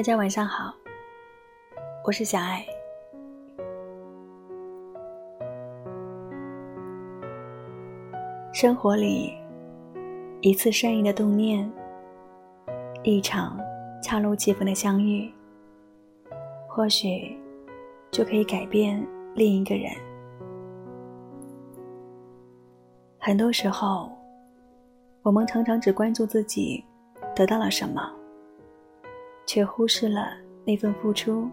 大家晚上好，我是小爱。生活里，一次善意的动念，一场恰如其分的相遇，或许就可以改变另一个人。很多时候，我们常常只关注自己。得到了什么，却忽视了那份付出。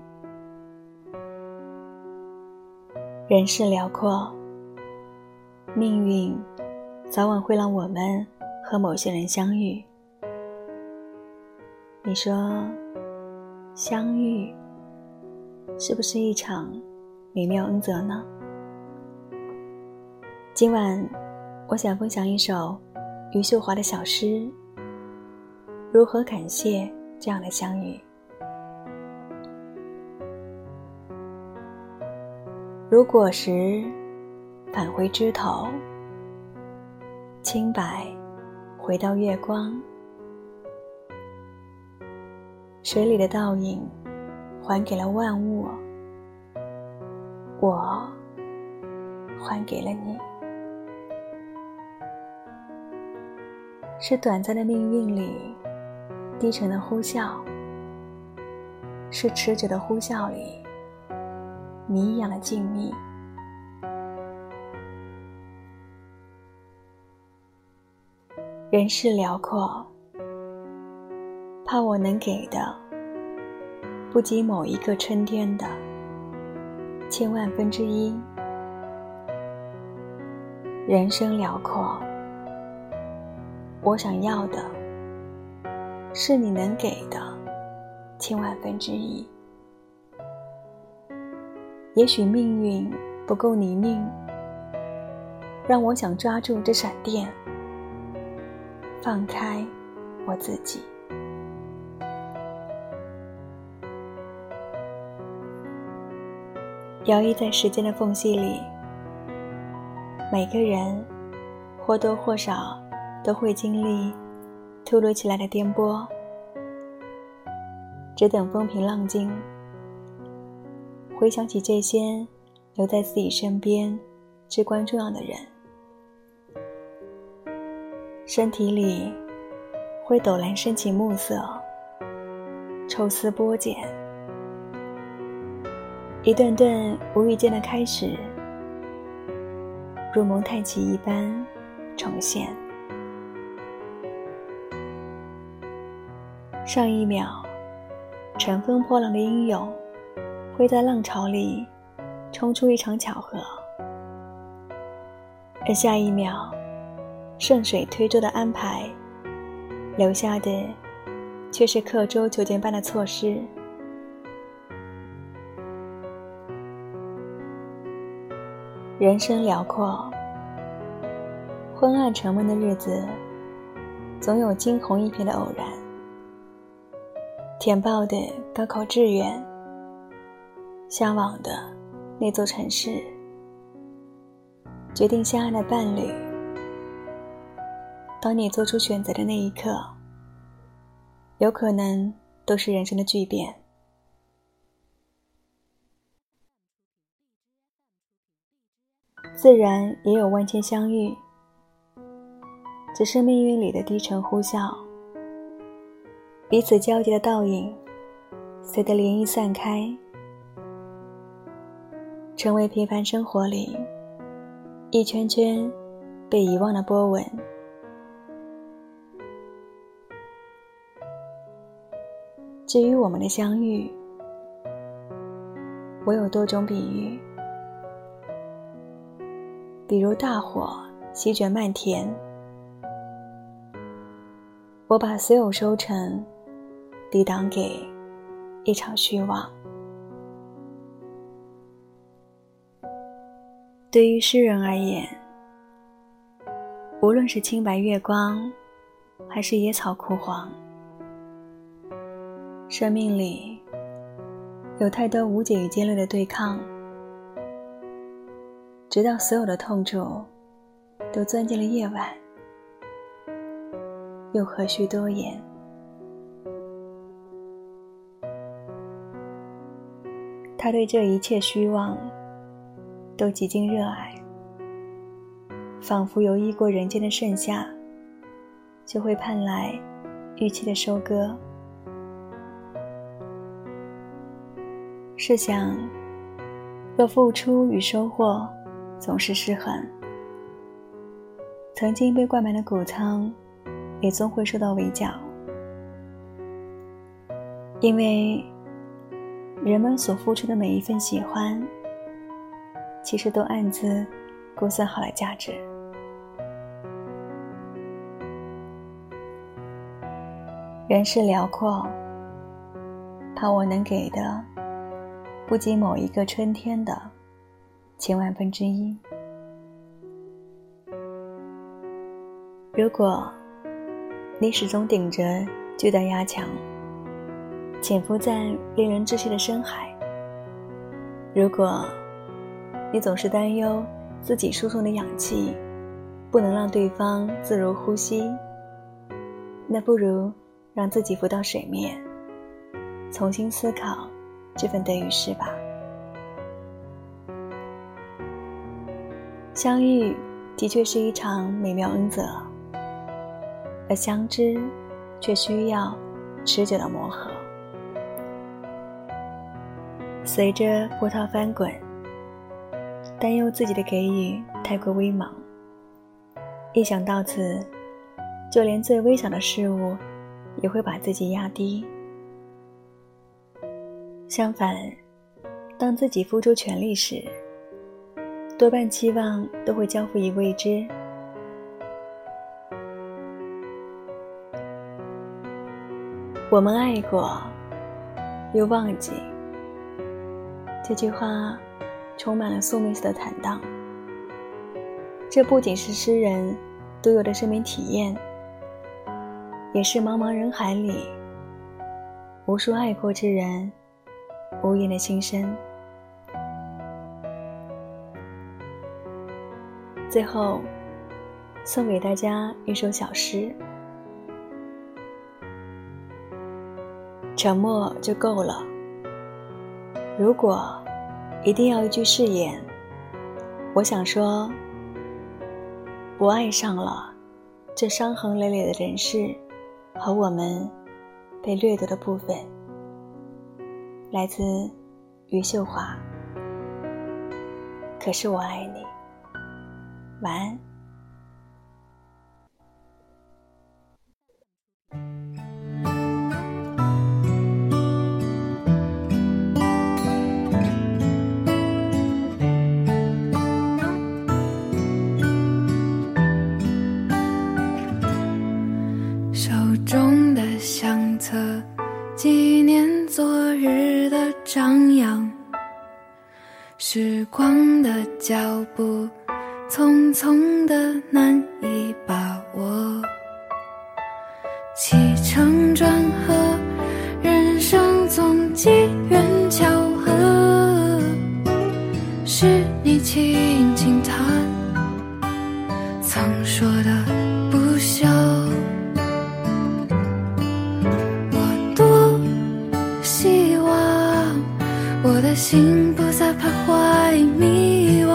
人世辽阔，命运早晚会让我们和某些人相遇。你说，相遇是不是一场美妙恩泽呢？今晚，我想分享一首余秀华的小诗。如何感谢这样的相遇？如果时返回枝头，清白回到月光，水里的倒影还给了万物，我还给了你，是短暂的命运里。低沉的呼啸，是持久的呼啸里谜一样的静谧。人世辽阔，怕我能给的不及某一个春天的千万分之一。人生辽阔，我想要的。是你能给的千万分之一。也许命运不够泥泞，让我想抓住这闪电，放开我自己。摇曳在时间的缝隙里，每个人或多或少都会经历。突如其来的颠簸，只等风平浪静。回想起这些留在自己身边至关重要的人，身体里会陡然升起暮色，抽丝剥茧，一段段无意间的开始，如蒙太奇一般重现。上一秒，乘风破浪的英勇，会在浪潮里冲出一场巧合；而下一秒，顺水推舟的安排，留下的却是刻舟求剑般的错失。人生辽阔，昏暗沉闷的日子，总有惊鸿一瞥的偶然。填报的高考志愿，向往的那座城市，决定相爱的伴侣。当你做出选择的那一刻，有可能都是人生的巨变。自然也有万千相遇，只是命运里的低沉呼啸。彼此交集的倒影，随着涟漪散开，成为平凡生活里一圈圈被遗忘的波纹。至于我们的相遇，我有多种比喻，比如大火席卷漫天，我把所有收成。抵挡给一场虚妄。对于诗人而言，无论是清白月光，还是野草枯黄，生命里有太多无解与尖锐的对抗，直到所有的痛楚都钻进了夜晚，又何须多言？他对这一切虚妄都极尽热爱，仿佛游弋过人间的盛夏，就会盼来预期的收割。试想，若付出与收获总是失衡，曾经被灌满的谷仓，也终会受到围剿。因为人们所付出的每一份喜欢，其实都暗自估算好了价值。人世辽阔，怕我能给的。不及某一个春天的千万分之一。如果你始终顶着巨大压强，潜伏在令人窒息的深海；如果你总是担忧自己输送的氧气不能让对方自如呼吸，那不如让自己浮到水面，重新思考。这份得与失吧。相遇的确是一场美妙恩泽，而相知却需要持久的磨合。随着波涛翻滚，担忧自己的给予太过微茫，一想到此，就连最微小的事物也会把自己压低。相反，当自己付出全力时，多半期望都会交付于未知。我们爱过，又忘记。这句话充满了宿命似的坦荡。这不仅是诗人独有的生命体验，也是茫茫人海里无数爱过之人。无言的心声。最后，送给大家一首小诗：沉默就够了。如果一定要一句誓言，我想说：我爱上了这伤痕累累的人世和我们被掠夺的部分。来自余秀华。可是我爱你，晚安。起承转合，人生总机缘巧合，是你轻轻弹，曾说的不朽。我多希望，我的心不再徘徊迷惘，